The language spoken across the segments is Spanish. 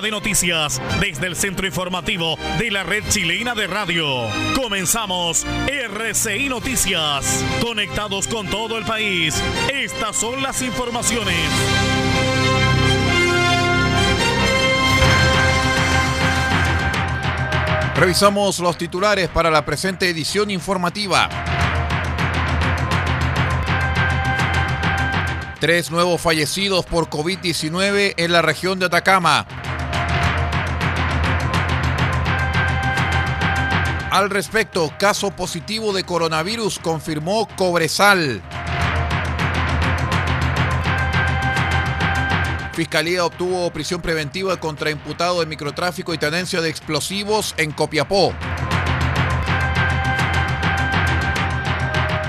De noticias desde el centro informativo de la red chilena de radio. Comenzamos RCI Noticias. Conectados con todo el país. Estas son las informaciones. Revisamos los titulares para la presente edición informativa. Tres nuevos fallecidos por COVID-19 en la región de Atacama. Al respecto, caso positivo de coronavirus confirmó Cobresal. Fiscalía obtuvo prisión preventiva contra imputado de microtráfico y tenencia de explosivos en Copiapó.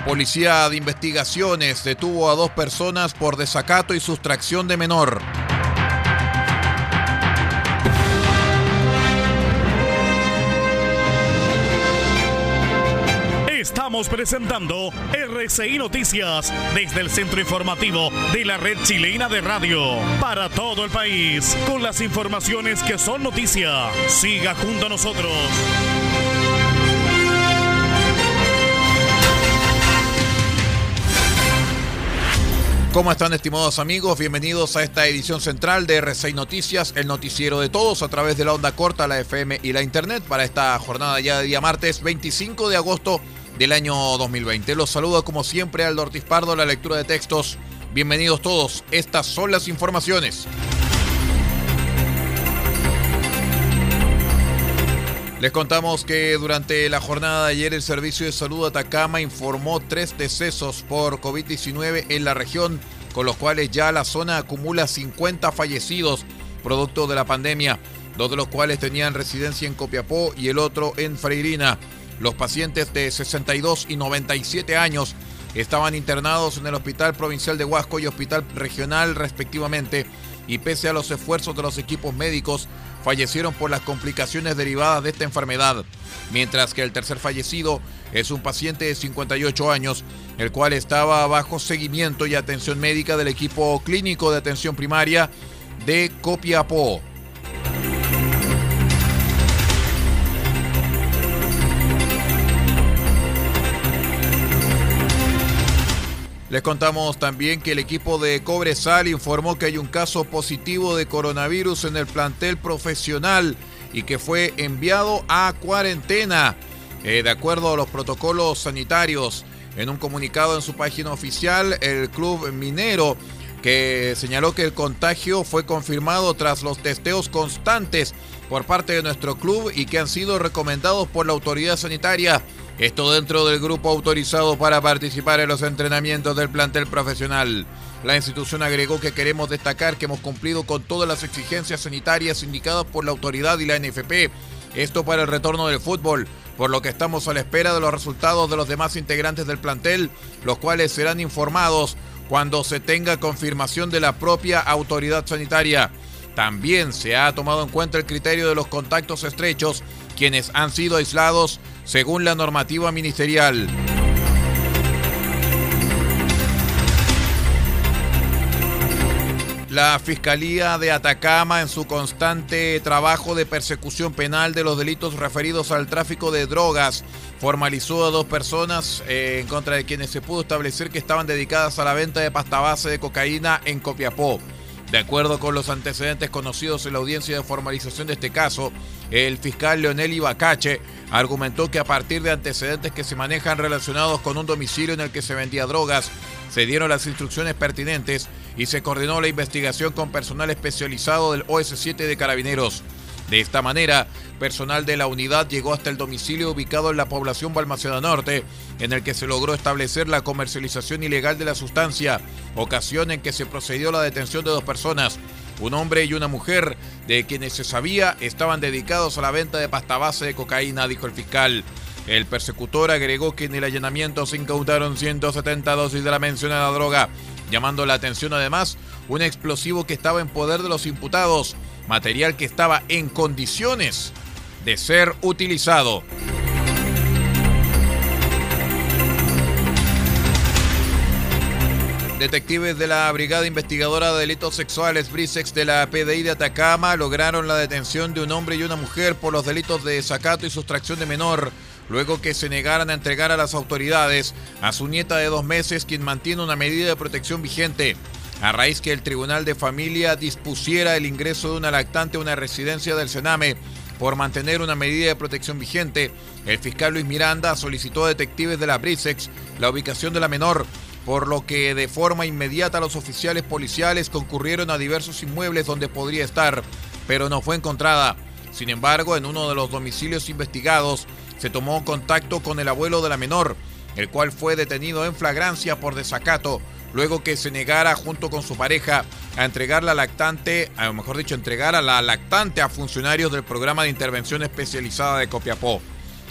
Policía de Investigaciones detuvo a dos personas por desacato y sustracción de menor. Presentando RCI Noticias desde el centro informativo de la red chilena de radio para todo el país con las informaciones que son noticia. Siga junto a nosotros. ¿Cómo están estimados amigos? Bienvenidos a esta edición central de R6 Noticias, el noticiero de todos a través de la onda corta, la FM y la Internet para esta jornada ya de día martes 25 de agosto del año 2020. Los saludo como siempre Aldo Ortiz Pardo, la lectura de textos. Bienvenidos todos, estas son las informaciones. Les contamos que durante la jornada de ayer el Servicio de Salud de Atacama informó tres decesos por COVID-19 en la región, con los cuales ya la zona acumula 50 fallecidos producto de la pandemia, dos de los cuales tenían residencia en Copiapó y el otro en Freirina. Los pacientes de 62 y 97 años estaban internados en el Hospital Provincial de Huasco y Hospital Regional respectivamente y pese a los esfuerzos de los equipos médicos, fallecieron por las complicaciones derivadas de esta enfermedad, mientras que el tercer fallecido es un paciente de 58 años, el cual estaba bajo seguimiento y atención médica del equipo clínico de atención primaria de Copiapó. Les contamos también que el equipo de Cobresal informó que hay un caso positivo de coronavirus en el plantel profesional y que fue enviado a cuarentena. Eh, de acuerdo a los protocolos sanitarios, en un comunicado en su página oficial, el club minero que señaló que el contagio fue confirmado tras los testeos constantes por parte de nuestro club y que han sido recomendados por la autoridad sanitaria. Esto dentro del grupo autorizado para participar en los entrenamientos del plantel profesional. La institución agregó que queremos destacar que hemos cumplido con todas las exigencias sanitarias indicadas por la autoridad y la NFP. Esto para el retorno del fútbol, por lo que estamos a la espera de los resultados de los demás integrantes del plantel, los cuales serán informados cuando se tenga confirmación de la propia autoridad sanitaria. También se ha tomado en cuenta el criterio de los contactos estrechos, quienes han sido aislados según la normativa ministerial. La Fiscalía de Atacama, en su constante trabajo de persecución penal de los delitos referidos al tráfico de drogas, formalizó a dos personas eh, en contra de quienes se pudo establecer que estaban dedicadas a la venta de pasta base de cocaína en Copiapó. De acuerdo con los antecedentes conocidos en la audiencia de formalización de este caso, el fiscal Leonel Ibacache argumentó que a partir de antecedentes que se manejan relacionados con un domicilio en el que se vendía drogas, se dieron las instrucciones pertinentes y se coordinó la investigación con personal especializado del OS7 de Carabineros. De esta manera, personal de la unidad llegó hasta el domicilio ubicado en la población Balmaceda Norte, en el que se logró establecer la comercialización ilegal de la sustancia, ocasión en que se procedió a la detención de dos personas. un hombre y una mujer, de quienes se sabía estaban dedicados a la venta de pasta base de cocaína, dijo el fiscal. El persecutor agregó que en el allanamiento se incautaron 170 dosis de la mencionada droga, llamando la atención además un explosivo que estaba en poder de los imputados, material que estaba en condiciones de ser utilizado. Detectives de la Brigada Investigadora de Delitos Sexuales Brisex de la PDI de Atacama lograron la detención de un hombre y una mujer por los delitos de desacato y sustracción de menor, luego que se negaran a entregar a las autoridades a su nieta de dos meses, quien mantiene una medida de protección vigente. A raíz que el Tribunal de Familia dispusiera el ingreso de una lactante a una residencia del Sename por mantener una medida de protección vigente, el fiscal Luis Miranda solicitó a detectives de la Brisex la ubicación de la menor por lo que de forma inmediata los oficiales policiales concurrieron a diversos inmuebles donde podría estar, pero no fue encontrada. Sin embargo, en uno de los domicilios investigados se tomó contacto con el abuelo de la menor, el cual fue detenido en flagrancia por desacato, luego que se negara junto con su pareja a entregar la lactante, o mejor dicho, entregar a la lactante a funcionarios del programa de intervención especializada de Copiapó.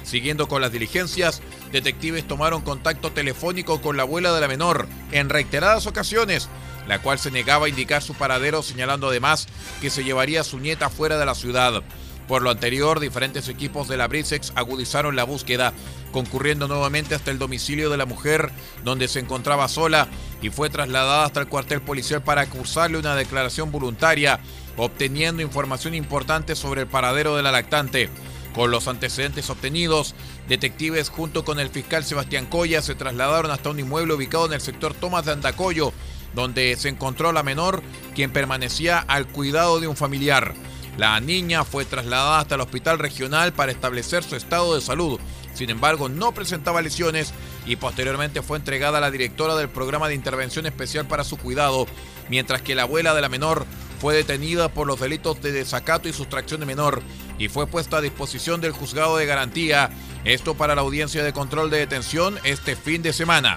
Siguiendo con las diligencias, detectives tomaron contacto telefónico con la abuela de la menor en reiteradas ocasiones, la cual se negaba a indicar su paradero, señalando además que se llevaría a su nieta fuera de la ciudad. Por lo anterior, diferentes equipos de la Brisex agudizaron la búsqueda, concurriendo nuevamente hasta el domicilio de la mujer, donde se encontraba sola, y fue trasladada hasta el cuartel policial para cursarle una declaración voluntaria, obteniendo información importante sobre el paradero de la lactante. Con los antecedentes obtenidos, detectives junto con el fiscal Sebastián Coya se trasladaron hasta un inmueble ubicado en el sector Tomás de Andacoyo, donde se encontró la menor, quien permanecía al cuidado de un familiar. La niña fue trasladada hasta el hospital regional para establecer su estado de salud. Sin embargo, no presentaba lesiones y posteriormente fue entregada a la directora del programa de intervención especial para su cuidado, mientras que la abuela de la menor fue detenida por los delitos de desacato y sustracción de menor y fue puesta a disposición del juzgado de garantía. Esto para la audiencia de control de detención este fin de semana.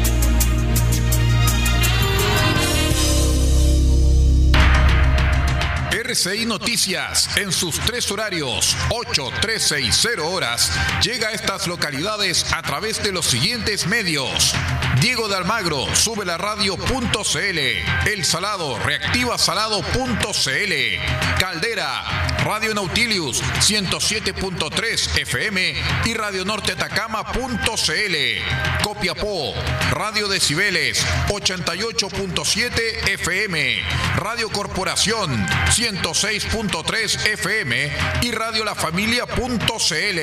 RCI Noticias en sus tres horarios, 8, 13 y 0 horas, llega a estas localidades a través de los siguientes medios. Diego de Almagro, sube la radio.cl. El Salado, reactiva salado.cl. Caldera, Radio Nautilius 107.3 FM y Radio Norte Atacama.cl. Copiapó, Radio Decibeles 88.7 FM. Radio Corporación 106.3 FM y Radio La Familia.cl.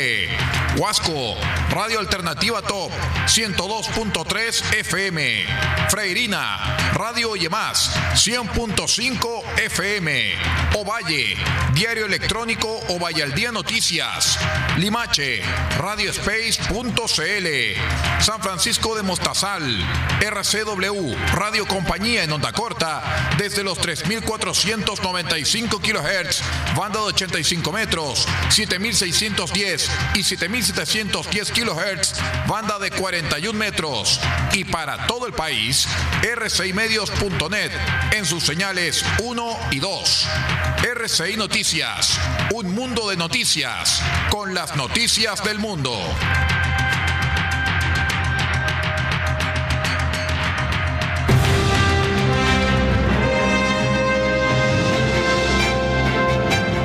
Huasco, Radio Alternativa Top 102.3 FM. Freirina, Radio Más 100.5 FM. Ovalle, Diario electrónico o vaya noticias. Limache, radiospace.cl. San Francisco de Mostazal, RCW, Radio Compañía en onda corta, desde los 3.495 kHz, banda de 85 metros, 7.610 y 7.710 kHz, banda de 41 metros. Y para todo el país, rcimedios.net en sus señales 1 y 2. RCI Noticias, un mundo de noticias, con las noticias del mundo.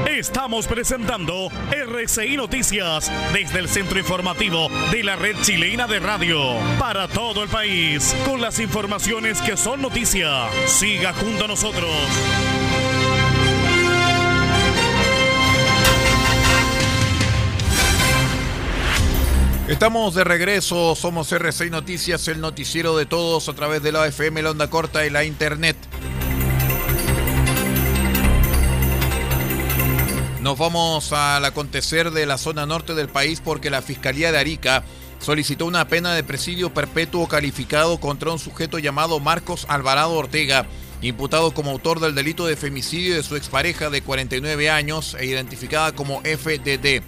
Estamos presentando RCI Noticias desde el centro informativo de la red chilena de radio para todo el país con las informaciones que son noticia. Siga junto a nosotros. Estamos de regreso, somos RCI Noticias, el noticiero de todos a través de la FM, la onda corta y la internet. Nos vamos al acontecer de la zona norte del país porque la Fiscalía de Arica solicitó una pena de presidio perpetuo calificado contra un sujeto llamado Marcos Alvarado Ortega, imputado como autor del delito de femicidio de su expareja de 49 años e identificada como FDD.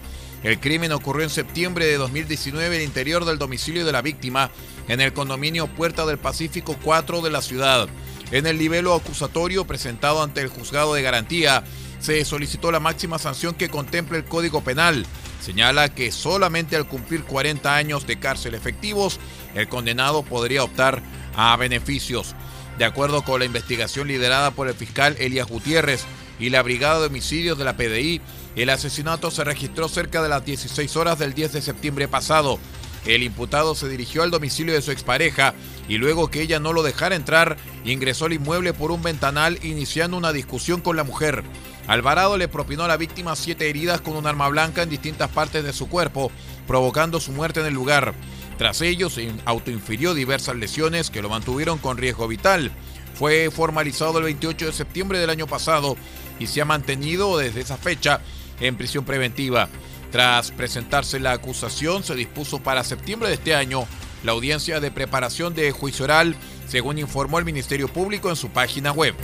El crimen ocurrió en septiembre de 2019 en el interior del domicilio de la víctima, en el condominio Puerta del Pacífico 4 de la ciudad. En el nivel acusatorio presentado ante el juzgado de garantía, se solicitó la máxima sanción que contemple el Código Penal. Señala que solamente al cumplir 40 años de cárcel efectivos, el condenado podría optar a beneficios. De acuerdo con la investigación liderada por el fiscal Elías Gutiérrez y la Brigada de Homicidios de la PDI, el asesinato se registró cerca de las 16 horas del 10 de septiembre pasado. El imputado se dirigió al domicilio de su expareja y luego que ella no lo dejara entrar, ingresó al inmueble por un ventanal iniciando una discusión con la mujer. Alvarado le propinó a la víctima siete heridas con un arma blanca en distintas partes de su cuerpo, provocando su muerte en el lugar. Tras ello, se autoinfirió diversas lesiones que lo mantuvieron con riesgo vital. Fue formalizado el 28 de septiembre del año pasado y se ha mantenido desde esa fecha en prisión preventiva. Tras presentarse la acusación, se dispuso para septiembre de este año la audiencia de preparación de juicio oral, según informó el Ministerio Público en su página web.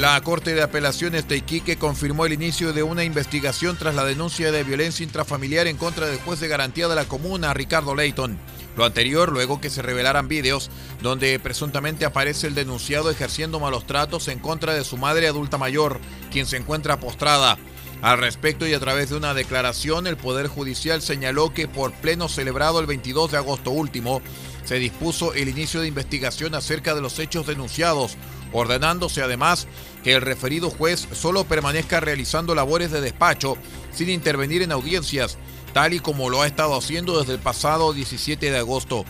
La Corte de Apelaciones de Iquique confirmó el inicio de una investigación tras la denuncia de violencia intrafamiliar en contra del juez de garantía de la comuna, Ricardo Leighton. Lo anterior, luego que se revelaran vídeos donde presuntamente aparece el denunciado ejerciendo malos tratos en contra de su madre adulta mayor, quien se encuentra postrada. Al respecto y a través de una declaración, el Poder Judicial señaló que por pleno celebrado el 22 de agosto último, se dispuso el inicio de investigación acerca de los hechos denunciados, ordenándose además que el referido juez solo permanezca realizando labores de despacho sin intervenir en audiencias, tal y como lo ha estado haciendo desde el pasado 17 de agosto.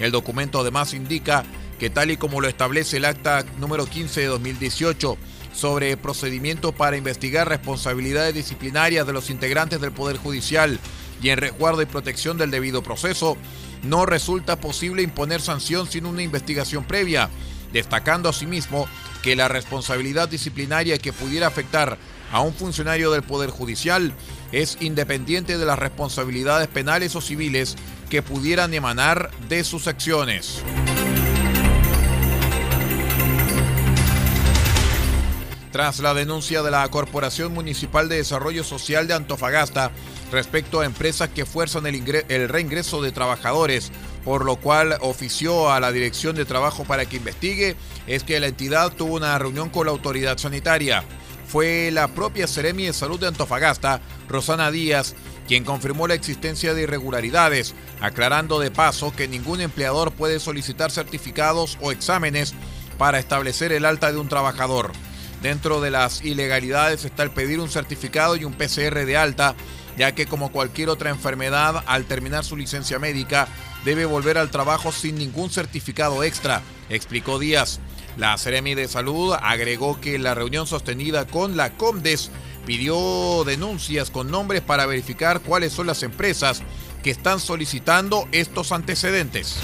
El documento además indica que tal y como lo establece el acta número 15 de 2018 sobre procedimiento para investigar responsabilidades disciplinarias de los integrantes del Poder Judicial y en resguardo y protección del debido proceso, no resulta posible imponer sanción sin una investigación previa, destacando asimismo que la responsabilidad disciplinaria que pudiera afectar a un funcionario del Poder Judicial es independiente de las responsabilidades penales o civiles que pudieran emanar de sus acciones. Tras la denuncia de la Corporación Municipal de Desarrollo Social de Antofagasta respecto a empresas que fuerzan el, reingreso de trabajadores por lo cual ofició a la Dirección de Trabajo para que investigue, es que la entidad tuvo una reunión con la autoridad sanitaria. Fue la propia Seremi de Salud de Antofagasta, Rosana Díaz, quien confirmó la existencia de irregularidades, aclarando de paso que ningún empleador puede solicitar certificados o exámenes para establecer el alta de un trabajador. Dentro de las ilegalidades está el pedir un certificado y un PCR de alta, ya que como cualquier otra enfermedad, al terminar su licencia médica, debe volver al trabajo sin ningún certificado extra, explicó Díaz. La Seremi de Salud agregó que la reunión sostenida con la Comdes pidió denuncias con nombres para verificar cuáles son las empresas que están solicitando estos antecedentes.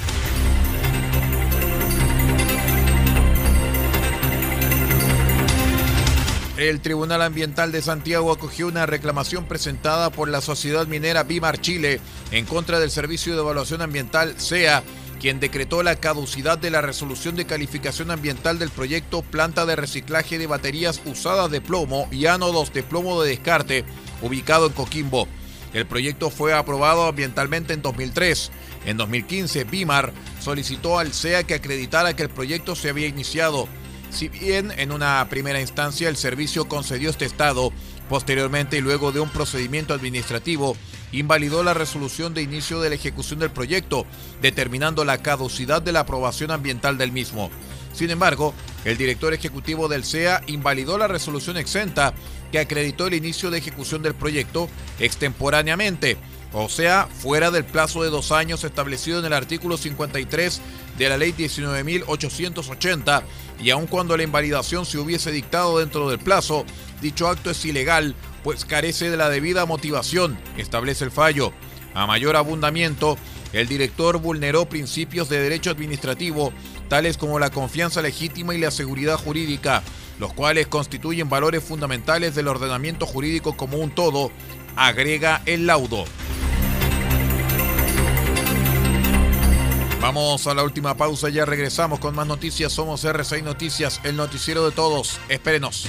El Tribunal Ambiental de Santiago acogió una reclamación presentada por la sociedad minera Bimar Chile en contra del Servicio de Evaluación Ambiental SEA, quien decretó la caducidad de la resolución de calificación ambiental del proyecto Planta de Reciclaje de Baterías Usadas de Plomo y Ánodos de Plomo de Descarte, ubicado en Coquimbo. El proyecto fue aprobado ambientalmente en 2003. En 2015, Bimar solicitó al SEA que acreditara que el proyecto se había iniciado. Si bien en una primera instancia el servicio concedió este estado, posteriormente y luego de un procedimiento administrativo, invalidó la resolución de inicio de la ejecución del proyecto, determinando la caducidad de la aprobación ambiental del mismo. Sin embargo, el director ejecutivo del SEA invalidó la resolución exenta que acreditó el inicio de ejecución del proyecto extemporáneamente, o sea, fuera del plazo de dos años establecido en el artículo 53 de la ley 19.880 y aun cuando la invalidación se hubiese dictado dentro del plazo, dicho acto es ilegal, pues carece de la debida motivación, establece el fallo. A mayor abundamiento, el director vulneró principios de derecho administrativo, tales como la confianza legítima y la seguridad jurídica, los cuales constituyen valores fundamentales del ordenamiento jurídico como un todo, agrega el laudo. Vamos a la última pausa, ya regresamos con más noticias. Somos R6 Noticias, el noticiero de todos. Espérenos.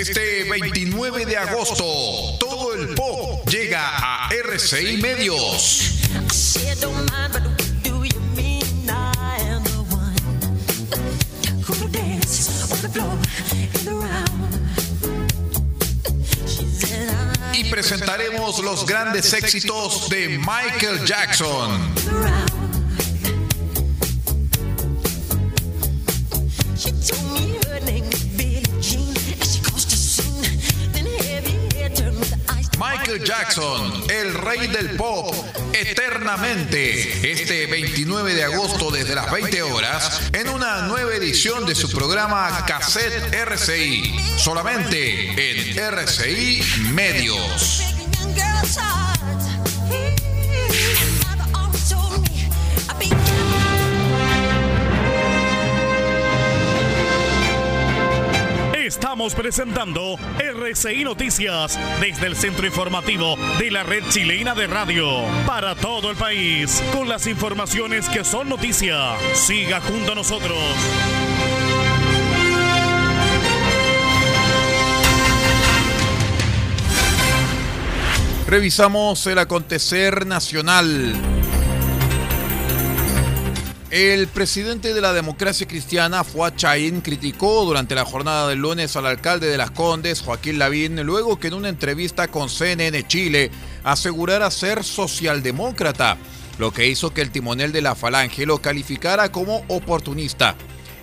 Este 29 de agosto, todo el pop llega a RCI Medios. Y presentaremos los grandes éxitos de Michael Jackson. Jackson, el rey del pop, eternamente, este 29 de agosto desde las 20 horas, en una nueva edición de su programa Cassette RCI, solamente en RCI Medios. Estamos presentando RCI Noticias desde el centro informativo de la red chilena de radio para todo el país con las informaciones que son noticia. Siga junto a nosotros. Revisamos el acontecer nacional. El presidente de la democracia cristiana, Fuad Chaín, criticó durante la jornada del lunes al alcalde de Las Condes, Joaquín Lavín, luego que en una entrevista con CNN Chile asegurara ser socialdemócrata, lo que hizo que el timonel de la Falange lo calificara como oportunista.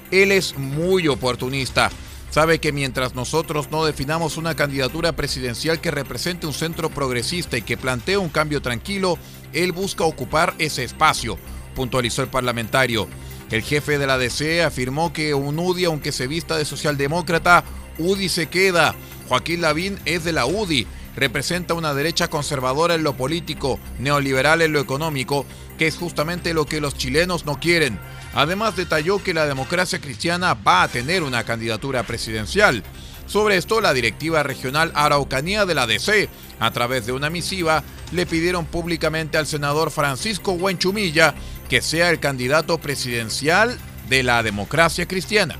Él es muy oportunista. sabe que mientras nosotros no definamos una candidatura presidencial que represente un centro progresista y que plantee un cambio tranquilo, él busca ocupar ese espacio, puntualizó el parlamentario. El jefe de la DC afirmó que un UDI, aunque se vista de socialdemócrata, UDI se queda. Joaquín Lavín es de la UDI, representa una derecha conservadora en lo político, neoliberal en lo económico, que es justamente lo que los chilenos no quieren. Además detalló que la democracia cristiana va a tener una candidatura presidencial. Sobre esto, la directiva regional Araucanía de la DC, a través de una misiva, le pidieron públicamente al senador Francisco Huenchumilla que sea el candidato presidencial de la democracia cristiana.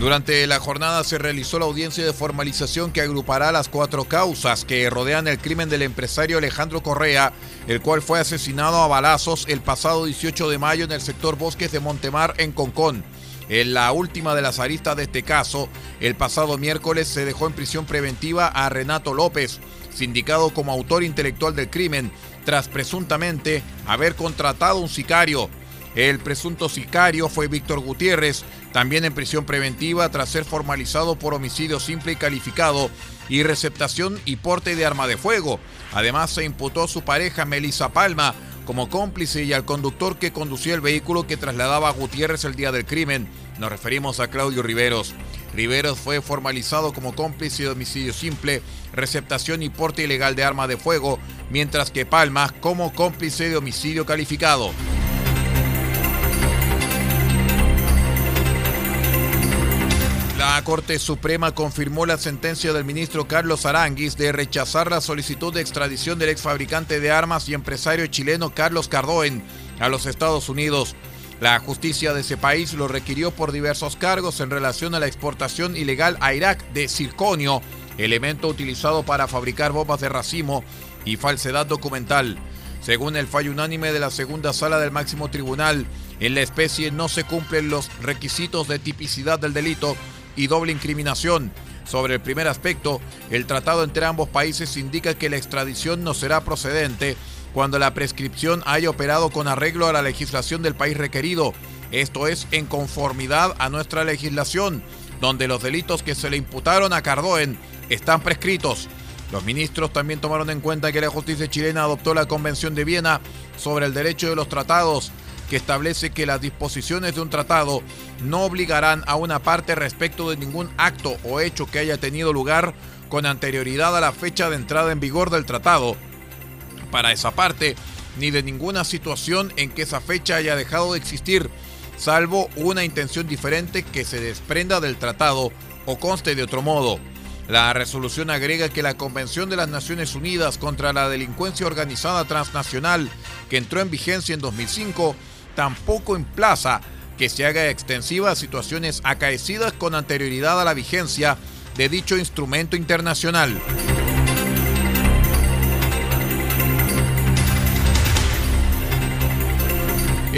Durante la jornada se realizó la audiencia de formalización que agrupará las cuatro causas que rodean el crimen del empresario Alejandro Correa, el cual fue asesinado a balazos el pasado 18 de mayo en el sector Bosques de Montemar en Concón. En la última de las aristas de este caso, el pasado miércoles se dejó en prisión preventiva a Renato López, sindicado como autor intelectual del crimen, tras presuntamente haber contratado un sicario. El presunto sicario fue Víctor Gutiérrez, también en prisión preventiva tras ser formalizado por homicidio simple y calificado y receptación y porte de arma de fuego. Además se imputó a su pareja Melissa Palma como cómplice y al conductor que conducía el vehículo que trasladaba a Gutiérrez el día del crimen. Nos referimos a Claudio Riveros. Riveros fue formalizado como cómplice de homicidio simple, receptación y porte ilegal de arma de fuego, mientras que Palma como cómplice de homicidio calificado. La Corte Suprema confirmó la sentencia del ministro Carlos Aranguis de rechazar la solicitud de extradición del ex fabricante de armas y empresario chileno Carlos Cardoen a los Estados Unidos. La justicia de ese país lo requirió por diversos cargos en relación a la exportación ilegal a Irak de circonio, elemento utilizado para fabricar bombas de racimo y falsedad documental. Según el fallo unánime de la segunda sala del máximo tribunal, en la especie no se cumplen los requisitos de tipicidad del delito y doble incriminación. Sobre el primer aspecto, el tratado entre ambos países indica que la extradición no será procedente cuando la prescripción haya operado con arreglo a la legislación del país requerido, esto es, en conformidad a nuestra legislación, donde los delitos que se le imputaron a Cardoen están prescritos. Los ministros también tomaron en cuenta que la justicia chilena adoptó la Convención de Viena sobre el derecho de los tratados, que establece que las disposiciones de un tratado no obligarán a una parte respecto de ningún acto o hecho que haya tenido lugar con anterioridad a la fecha de entrada en vigor del tratado. Para esa parte, ni de ninguna situación en que esa fecha haya dejado de existir, salvo una intención diferente que se desprenda del tratado o conste de otro modo. La resolución agrega que la Convención de las Naciones Unidas contra la Delincuencia Organizada Transnacional, que entró en vigencia en 2005, tampoco emplaza que se haga extensiva a situaciones acaecidas con anterioridad a la vigencia de dicho instrumento internacional.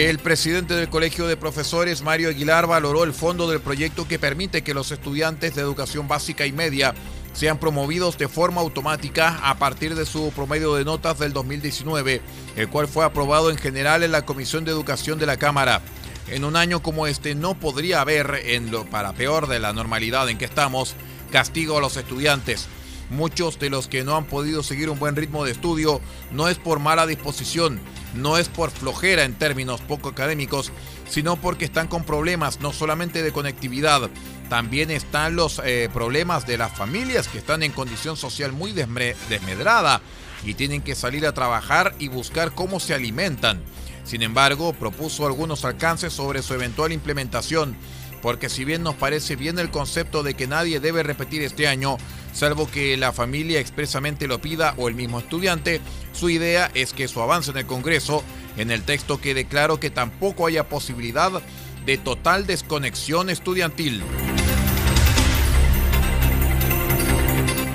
El presidente del Colegio de Profesores, Mario Aguilar, valoró el fondo del proyecto que permite que los estudiantes de educación básica y media sean promovidos de forma automática a partir de su promedio de notas del 2019, el cual fue aprobado en general en la Comisión de Educación de la Cámara. En un año como este no podría haber, en lo para peor de la normalidad en que estamos, castigo a los estudiantes. Muchos de los que no han podido seguir un buen ritmo de estudio no es por mala disposición, no es por flojera en términos poco académicos, sino porque están con problemas no solamente de conectividad, también están los eh, problemas de las familias que están en condición social muy desmedrada y tienen que salir a trabajar y buscar cómo se alimentan. Sin embargo, propuso algunos alcances sobre su eventual implementación, porque si bien nos parece bien el concepto de que nadie debe repetir este año, salvo que la familia expresamente lo pida o el mismo estudiante, su idea es que su avance en el Congreso, en el texto quede claro que tampoco haya posibilidad de total desconexión estudiantil.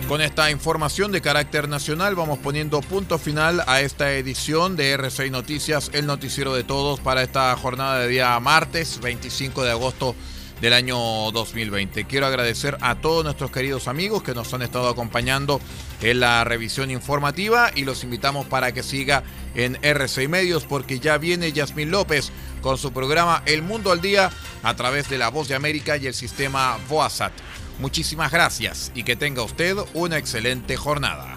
Con esta información de carácter nacional vamos poniendo punto final a esta edición de R6 Noticias, el noticiero de todos para esta jornada de día martes 25 de agosto del año 2020. Quiero agradecer a todos nuestros queridos amigos que nos han estado acompañando en la revisión informativa y los invitamos para que siga en R6 Medios porque ya viene Yasmín López con su programa El Mundo al Día a través de la Voz de América y el sistema VOASAT. Muchísimas gracias y que tenga usted una excelente jornada.